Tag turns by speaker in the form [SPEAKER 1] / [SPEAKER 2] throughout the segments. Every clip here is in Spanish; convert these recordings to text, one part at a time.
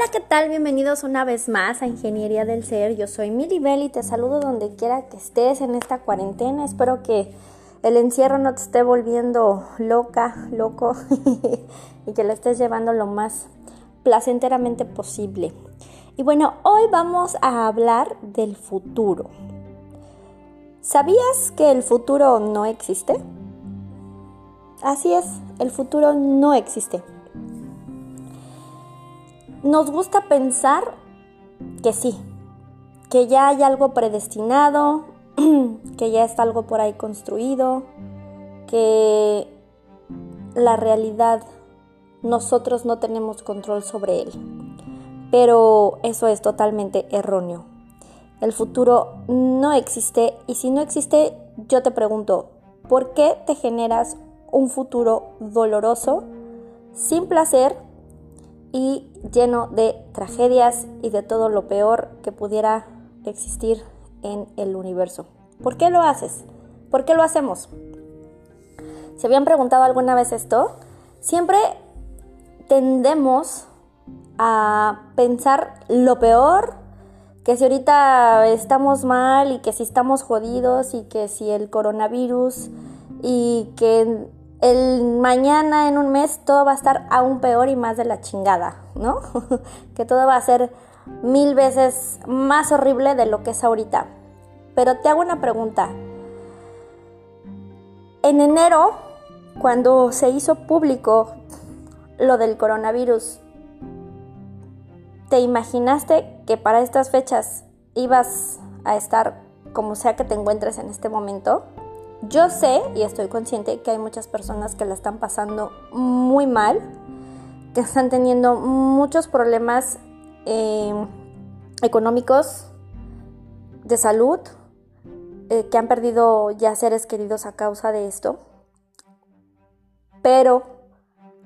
[SPEAKER 1] Hola, ¿qué tal? Bienvenidos una vez más a Ingeniería del Ser. Yo soy Bell y te saludo donde quiera que estés en esta cuarentena. Espero que el encierro no te esté volviendo loca, loco y que lo estés llevando lo más placenteramente posible. Y bueno, hoy vamos a hablar del futuro. ¿Sabías que el futuro no existe? Así es, el futuro no existe. Nos gusta pensar que sí, que ya hay algo predestinado, que ya está algo por ahí construido, que la realidad nosotros no tenemos control sobre él. Pero eso es totalmente erróneo. El futuro no existe y si no existe, yo te pregunto, ¿por qué te generas un futuro doloroso, sin placer y lleno de tragedias y de todo lo peor que pudiera existir en el universo. ¿Por qué lo haces? ¿Por qué lo hacemos? ¿Se habían preguntado alguna vez esto? Siempre tendemos a pensar lo peor, que si ahorita estamos mal y que si estamos jodidos y que si el coronavirus y que el mañana en un mes todo va a estar aún peor y más de la chingada, ¿no? que todo va a ser mil veces más horrible de lo que es ahorita. Pero te hago una pregunta. En enero, cuando se hizo público lo del coronavirus, ¿te imaginaste que para estas fechas ibas a estar como sea que te encuentres en este momento? Yo sé y estoy consciente que hay muchas personas que la están pasando muy mal, que están teniendo muchos problemas eh, económicos, de salud, eh, que han perdido ya seres queridos a causa de esto. Pero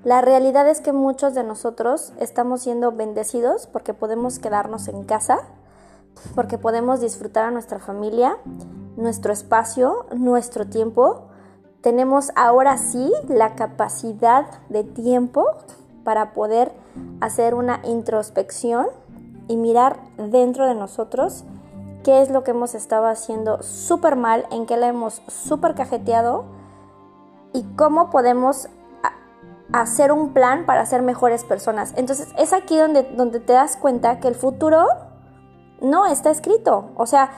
[SPEAKER 1] la realidad es que muchos de nosotros estamos siendo bendecidos porque podemos quedarnos en casa, porque podemos disfrutar a nuestra familia nuestro espacio, nuestro tiempo. Tenemos ahora sí la capacidad de tiempo para poder hacer una introspección y mirar dentro de nosotros qué es lo que hemos estado haciendo súper mal, en qué la hemos súper cajeteado y cómo podemos hacer un plan para ser mejores personas. Entonces es aquí donde, donde te das cuenta que el futuro no está escrito. O sea,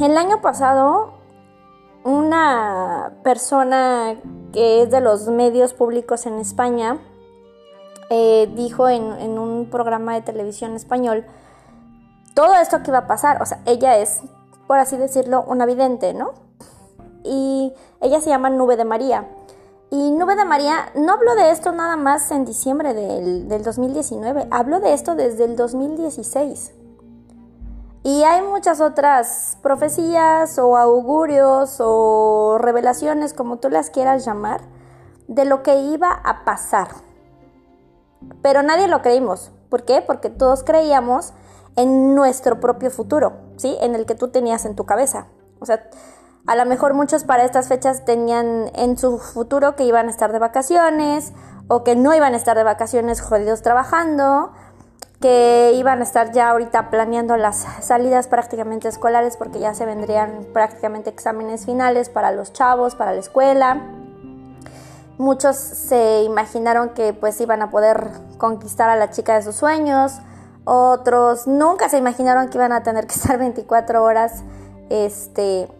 [SPEAKER 1] el año pasado, una persona que es de los medios públicos en España eh, dijo en, un programa de televisión español todo esto que iba a pasar. O sea, ella es, por así decirlo, una vidente, ¿no? Y ella se llama Nube de María. Y Nube de María no habló de esto nada más en diciembre del, del 2019, habló de esto desde el 2016. Y hay muchas otras profecías o augurios o revelaciones, como tú las quieras llamar, de lo que iba a pasar. Pero nadie lo creímos. ¿Por qué? Porque todos creíamos en nuestro propio futuro, ¿sí? En el que tú tenías en tu cabeza. O sea, a lo mejor muchos para estas fechas tenían en su futuro que iban a estar de vacaciones o que no iban a estar de vacaciones jodidos trabajando que iban a estar ya ahorita planeando las salidas prácticamente escolares porque ya se vendrían prácticamente exámenes finales para los chavos, para la escuela. Muchos se imaginaron que pues iban a poder conquistar a la chica de sus sueños, otros nunca se imaginaron que iban a tener que estar 24 horas este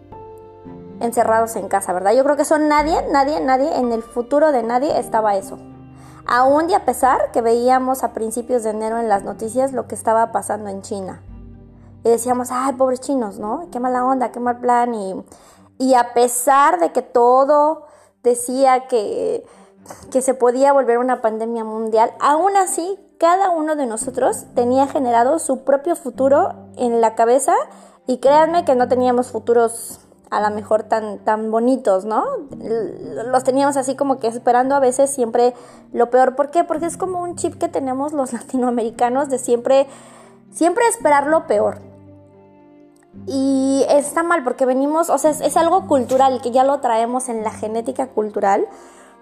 [SPEAKER 1] encerrados en casa, ¿verdad? Yo creo que son nadie, nadie, nadie en el futuro de nadie estaba eso. Aún y a pesar que veíamos a principios de enero en las noticias lo que estaba pasando en China. Y decíamos, ay, pobres chinos, ¿no? Qué mala onda, qué mal plan. Y, y a pesar de que todo decía que, que se podía volver una pandemia mundial, aún así cada uno de nosotros tenía generado su propio futuro en la cabeza y créanme que no teníamos futuros a lo mejor tan, tan bonitos, ¿no? Los teníamos así como que esperando a veces siempre lo peor. ¿Por qué? Porque es como un chip que tenemos los latinoamericanos de siempre, siempre esperar lo peor. Y está mal porque venimos, o sea, es, algo cultural que ya lo traemos en la genética cultural,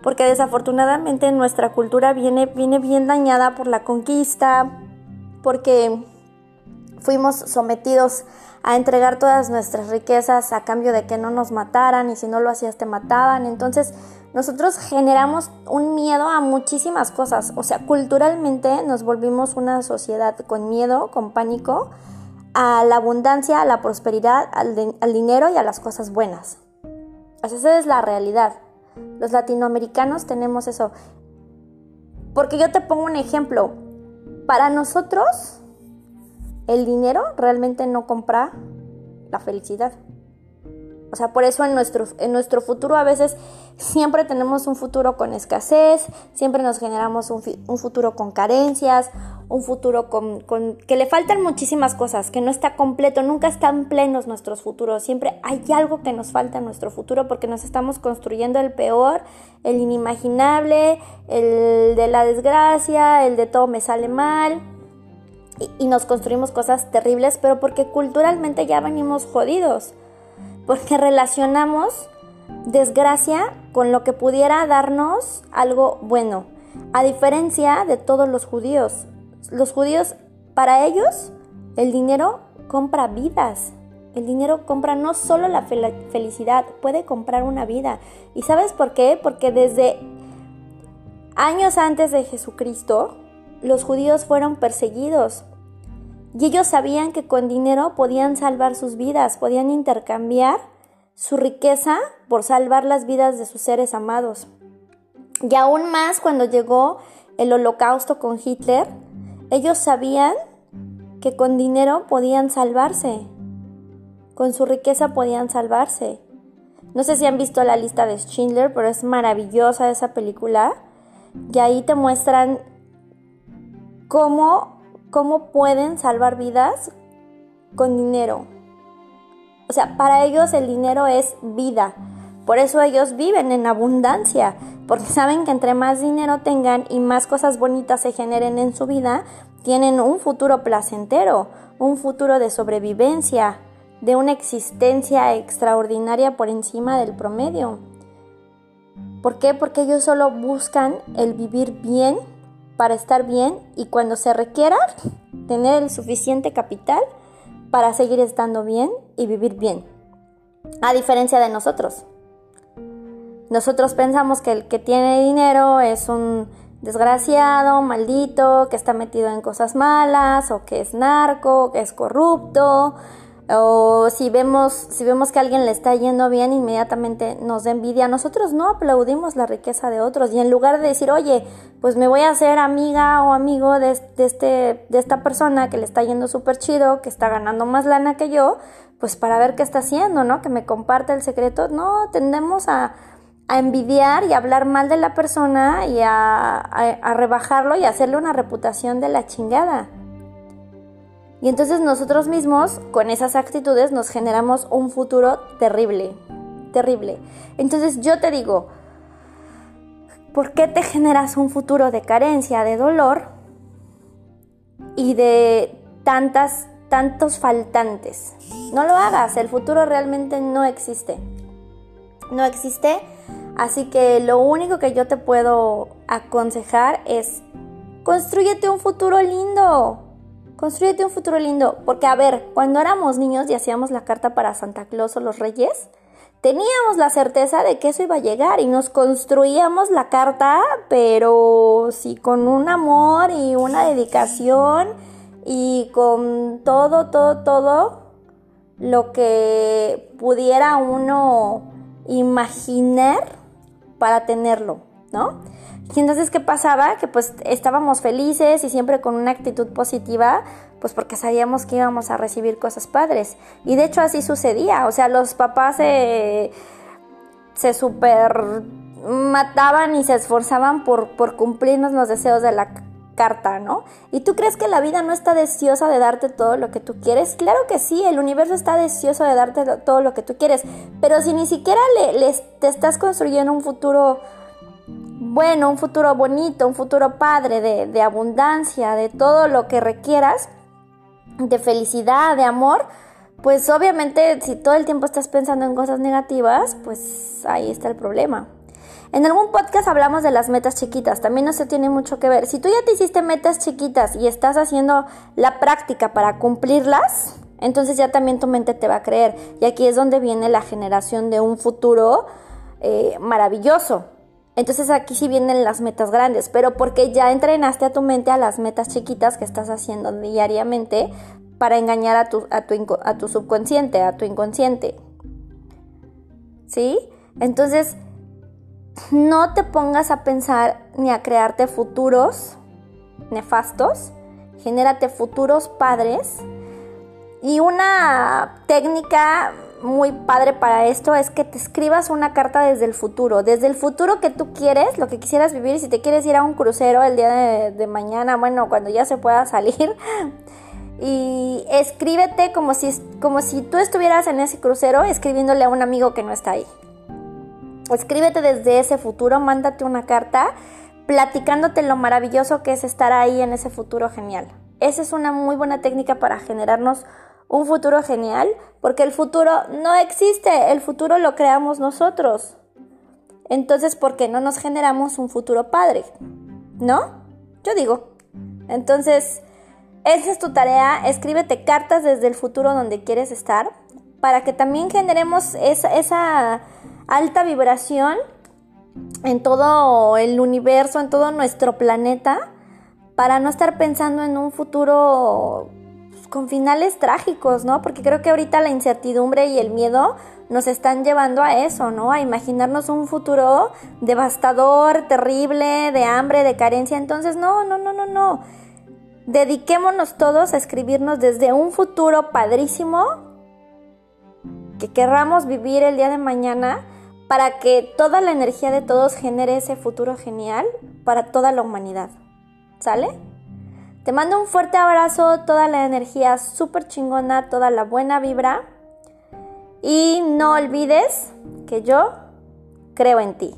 [SPEAKER 1] porque desafortunadamente nuestra cultura viene, viene bien dañada por la conquista, porque fuimos sometidos a entregar todas nuestras riquezas a cambio de que no nos mataran y si no lo hacías te mataban. Entonces nosotros generamos un miedo a muchísimas cosas. O sea, culturalmente nos volvimos una sociedad con miedo, con pánico a la abundancia, a la prosperidad, al, dinero y a las cosas buenas. O sea, esa es la realidad. Los latinoamericanos tenemos eso. Porque yo te pongo un ejemplo. Para nosotros, el dinero realmente no compra la felicidad. O sea, por eso en nuestro, en nuestro futuro a veces siempre tenemos un futuro con escasez, siempre nos generamos un, un futuro con carencias, un futuro con, con, que le faltan muchísimas cosas, que no está completo, nunca están plenos nuestros futuros, siempre hay algo que nos falta en nuestro futuro porque nos estamos construyendo el peor, el inimaginable, el de la desgracia, el de todo me sale mal, y, nos construimos cosas terribles, pero porque culturalmente ya venimos jodidos, porque relacionamos desgracia con lo que pudiera darnos algo bueno, a diferencia de todos los judíos. Los judíos, para ellos, el dinero compra vidas. El dinero compra no solo la felicidad, puede comprar una vida. ¿Y sabes por qué? Porque desde años antes de Jesucristo, los judíos fueron perseguidos y ellos sabían que con dinero podían salvar sus vidas, podían intercambiar su riqueza por salvar las vidas de sus seres amados. Y aún más cuando llegó el holocausto con Hitler, ellos sabían que con dinero podían salvarse, con su riqueza podían salvarse. No sé si han visto la lista de Schindler, pero es maravillosa esa película. Y ahí te muestran cómo cómo pueden salvar vidas con dinero. O sea, para ellos el dinero es vida. Por eso ellos viven en abundancia, porque saben que entre más dinero tengan y más cosas bonitas se generen en su vida, tienen un futuro placentero, un futuro de sobrevivencia, de una existencia extraordinaria por encima del promedio. ¿Por qué? Porque ellos solo buscan el vivir bien para estar bien y cuando se requiera tener el suficiente capital para seguir estando bien y vivir bien. A diferencia de nosotros. Nosotros pensamos que el que tiene dinero es un desgraciado, maldito, que está metido en cosas malas o que es narco, que es corrupto, o si vemos, si vemos que a alguien le está yendo bien, inmediatamente nos da envidia. Nosotros no aplaudimos la riqueza de otros y en lugar de decir, oye, pues me voy a hacer amiga o amigo de, este, de esta persona que le está yendo súper chido, que está ganando más lana que yo, pues para ver qué está haciendo, ¿no? Que me comparte el secreto. No, tendemos a, a envidiar y hablar mal de la persona y a, a rebajarlo y hacerle una reputación de la chingada. Y entonces nosotros mismos, con esas actitudes, nos generamos un futuro terrible, terrible. Entonces yo te digo, ¿por qué te generas un futuro de carencia, de dolor y de tantas, tantos faltantes? No lo hagas, el futuro realmente no existe. No existe, así que lo único que yo te puedo aconsejar es, construyete un futuro lindo Construyete un futuro lindo, porque a ver, cuando éramos niños y hacíamos la carta para Santa Claus o los Reyes, teníamos la certeza de que eso iba a llegar y nos construíamos la carta, pero sí con un amor y una dedicación y con todo, todo, todo lo que pudiera uno imaginar para tenerlo, ¿no? Y entonces, ¿qué pasaba? Que pues estábamos felices y siempre con una actitud positiva, pues porque sabíamos que íbamos a recibir cosas padres. Y de hecho así sucedía, o sea, los papás se, se super mataban y se esforzaban por, por cumplirnos los deseos de la carta, ¿no? ¿Y tú crees que la vida no está deseosa de darte todo lo que tú quieres? Claro que sí, el universo está deseoso de darte todo lo que tú quieres, pero si ni siquiera le, te estás construyendo un futuro bueno, un futuro bonito, un futuro padre, de, abundancia, de todo lo que requieras, de felicidad, de amor, pues obviamente si todo el tiempo estás pensando en cosas negativas, pues ahí está el problema. En algún podcast hablamos de las metas chiquitas, también no se tiene mucho que ver. Si tú ya te hiciste metas chiquitas y estás haciendo la práctica para cumplirlas, entonces ya también tu mente te va a creer. Y aquí es donde viene la generación de un futuro eh, maravilloso. Entonces aquí sí vienen las metas grandes, pero porque ya entrenaste a tu mente a las metas chiquitas que estás haciendo diariamente para engañar a tu, a tu, a tu subconsciente, a tu inconsciente. ¿Sí? Entonces, no te pongas a pensar ni a crearte futuros nefastos, genérate futuros padres. Y una técnica muy padre para esto es que te escribas una carta desde el futuro, desde el futuro que tú quieres, lo que quisieras vivir, si te quieres ir a un crucero el día de, mañana, bueno, cuando ya se pueda salir, y escríbete como si, como si tú estuvieras en ese crucero escribiéndole a un amigo que no está ahí. Escríbete desde ese futuro, mándate una carta platicándote lo maravilloso que es estar ahí en ese futuro genial. Esa es una muy buena técnica para generarnos un futuro genial, porque el futuro no existe, el futuro lo creamos nosotros. Entonces, ¿por qué no nos generamos un futuro padre? ¿No? Yo digo. Entonces, esa es tu tarea, escríbete cartas desde el futuro donde quieres estar, para que también generemos esa, esa alta vibración en todo el universo, en todo nuestro planeta, para no estar pensando en un futuro con finales trágicos, ¿no? Porque creo que ahorita la incertidumbre y el miedo nos están llevando a eso, ¿no? A imaginarnos un futuro devastador, terrible, de hambre, de carencia. Entonces, no, no, no, no, no. Dediquémonos todos a escribirnos desde un futuro padrísimo que querramos vivir el día de mañana para que toda la energía de todos genere ese futuro genial para toda la humanidad. ¿Sale? Te mando un fuerte abrazo, toda la energía súper chingona, toda la buena vibra. Y no olvides que yo creo en ti.